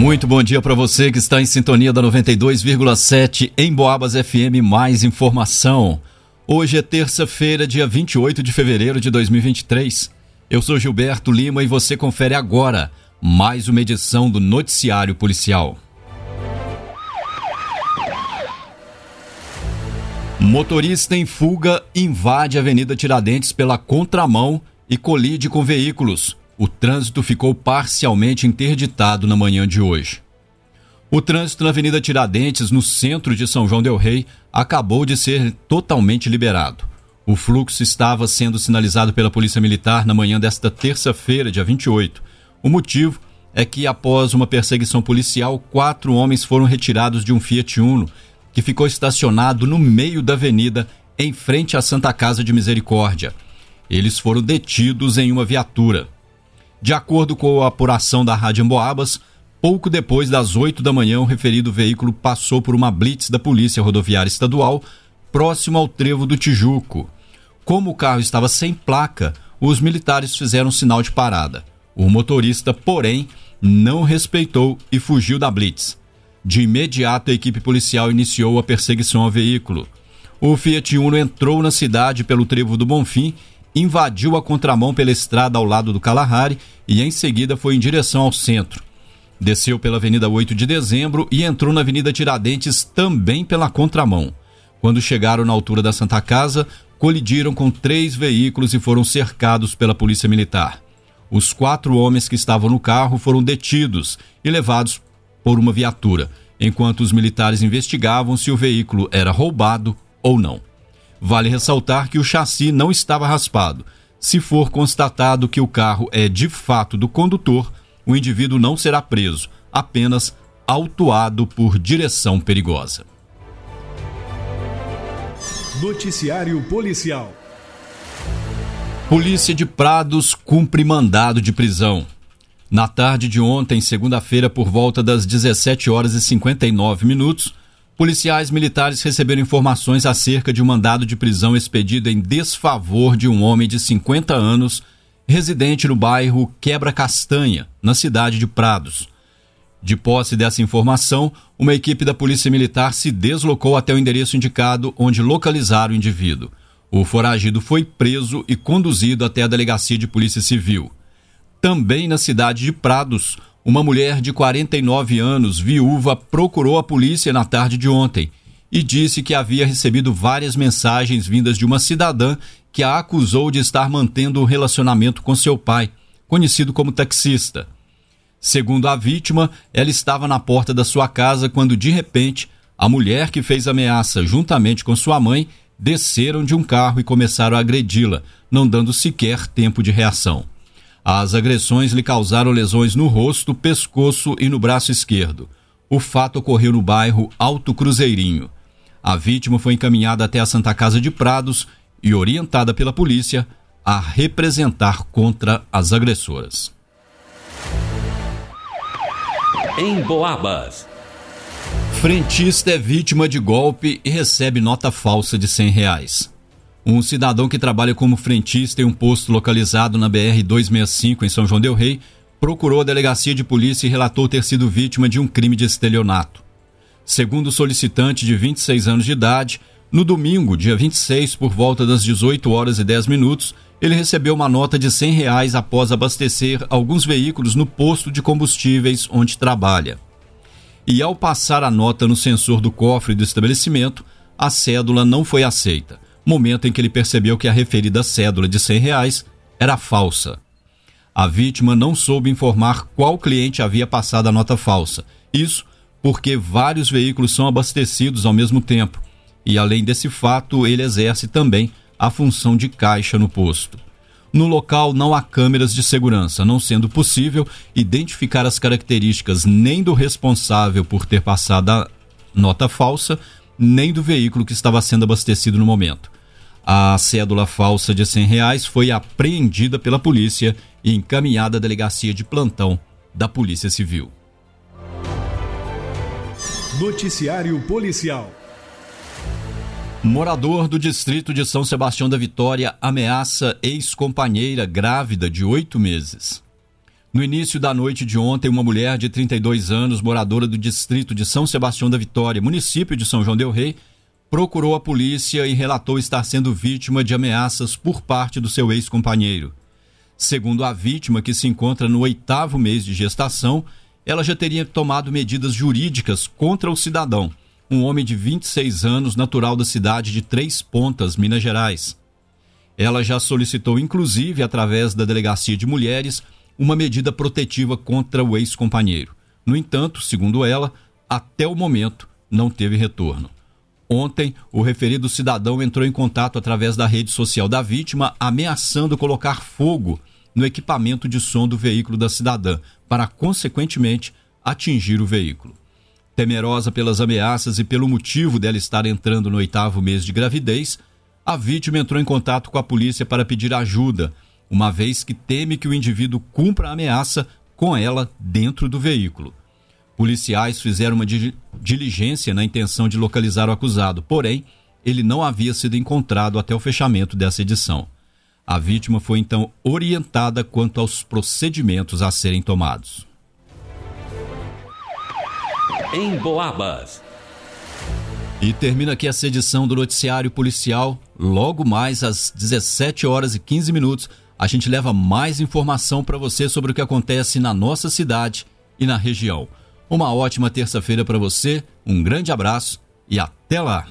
Muito bom dia para você que está em sintonia da 92,7 em Boabas FM. Mais informação. Hoje é terça-feira, dia 28 de fevereiro de 2023. Eu sou Gilberto Lima e você confere agora mais uma edição do Noticiário Policial. Motorista em fuga invade a Avenida Tiradentes pela contramão e colide com veículos o trânsito ficou parcialmente interditado na manhã de hoje. O trânsito na Avenida Tiradentes, no centro de São João Del Rei, acabou de ser totalmente liberado. O fluxo estava sendo sinalizado pela Polícia Militar na manhã desta terça-feira, dia 28. O motivo é que, após uma perseguição policial, quatro homens foram retirados de um Fiat Uno que ficou estacionado no meio da avenida, em frente à Santa Casa de Misericórdia. Eles foram detidos em uma viatura. De acordo com a apuração da Rádio Emboabas, pouco depois das 8 da manhã, o referido veículo passou por uma blitz da Polícia Rodoviária Estadual, próximo ao trevo do Tijuco. Como o carro estava sem placa, os militares fizeram sinal de parada. O motorista, porém, não respeitou e fugiu da blitz. De imediato, a equipe policial iniciou a perseguição ao veículo. O Fiat Uno entrou na cidade pelo trevo do Bonfim invadiu a contramão pela estrada ao lado do Kalahari e em seguida foi em direção ao centro. Desceu pela Avenida 8 de Dezembro e entrou na Avenida Tiradentes também pela contramão. Quando chegaram na altura da Santa Casa, colidiram com três veículos e foram cercados pela Polícia Militar. Os quatro homens que estavam no carro foram detidos e levados por uma viatura, enquanto os militares investigavam se o veículo era roubado ou não. Vale ressaltar que o chassi não estava raspado. Se for constatado que o carro é de fato do condutor, o indivíduo não será preso, apenas autuado por direção perigosa. Noticiário Policial Polícia de Prados cumpre mandado de prisão. Na tarde de ontem, segunda-feira, por volta das 17 horas e 59 minutos, Policiais militares receberam informações acerca de um mandado de prisão expedido em desfavor de um homem de 50 anos, residente no bairro Quebra Castanha, na cidade de Prados. De posse dessa informação, uma equipe da Polícia Militar se deslocou até o endereço indicado, onde localizaram o indivíduo. O foragido foi preso e conduzido até a Delegacia de Polícia Civil. Também na cidade de Prados, uma mulher de 49 anos, viúva, procurou a polícia na tarde de ontem e disse que havia recebido várias mensagens vindas de uma cidadã que a acusou de estar mantendo um relacionamento com seu pai, conhecido como taxista. Segundo a vítima, ela estava na porta da sua casa quando, de repente, a mulher que fez ameaça, juntamente com sua mãe, desceram de um carro e começaram a agredi-la, não dando sequer tempo de reação. As agressões lhe causaram lesões no rosto, pescoço e no braço esquerdo. O fato ocorreu no bairro Alto Cruzeirinho. A vítima foi encaminhada até a Santa Casa de Prados e orientada pela polícia a representar contra as agressoras. Em Boabas. Frentista é vítima de golpe e recebe nota falsa de 100 reais. Um cidadão que trabalha como frentista em um posto localizado na BR-265 em São João Del Rei procurou a delegacia de polícia e relatou ter sido vítima de um crime de estelionato. Segundo o solicitante de 26 anos de idade, no domingo, dia 26, por volta das 18 horas e 10 minutos, ele recebeu uma nota de 100 reais após abastecer alguns veículos no posto de combustíveis onde trabalha. E ao passar a nota no sensor do cofre do estabelecimento, a cédula não foi aceita momento em que ele percebeu que a referida cédula de 100 reais era falsa. A vítima não soube informar qual cliente havia passado a nota falsa. Isso porque vários veículos são abastecidos ao mesmo tempo. E além desse fato, ele exerce também a função de caixa no posto. No local não há câmeras de segurança, não sendo possível identificar as características nem do responsável por ter passado a nota falsa, nem do veículo que estava sendo abastecido no momento. A cédula falsa de 100 reais foi apreendida pela polícia e encaminhada à delegacia de plantão da Polícia Civil. Noticiário Policial. Morador do distrito de São Sebastião da Vitória ameaça ex-companheira grávida de oito meses. No início da noite de ontem, uma mulher de 32 anos, moradora do distrito de São Sebastião da Vitória, município de São João Del Rei, procurou a polícia e relatou estar sendo vítima de ameaças por parte do seu ex-companheiro. Segundo a vítima, que se encontra no oitavo mês de gestação, ela já teria tomado medidas jurídicas contra o cidadão, um homem de 26 anos, natural da cidade de Três Pontas, Minas Gerais. Ela já solicitou, inclusive, através da Delegacia de Mulheres, uma medida protetiva contra o ex-companheiro. No entanto, segundo ela, até o momento não teve retorno. Ontem, o referido cidadão entrou em contato através da rede social da vítima, ameaçando colocar fogo no equipamento de som do veículo da cidadã, para, consequentemente, atingir o veículo. Temerosa pelas ameaças e pelo motivo dela estar entrando no oitavo mês de gravidez, a vítima entrou em contato com a polícia para pedir ajuda, uma vez que teme que o indivíduo cumpra a ameaça com ela dentro do veículo. Policiais fizeram uma diligência na intenção de localizar o acusado, porém, ele não havia sido encontrado até o fechamento dessa edição. A vítima foi então orientada quanto aos procedimentos a serem tomados. Em Boabas. E termina aqui essa edição do Noticiário Policial. Logo mais às 17 horas e 15 minutos, a gente leva mais informação para você sobre o que acontece na nossa cidade e na região. Uma ótima terça-feira para você, um grande abraço e até lá!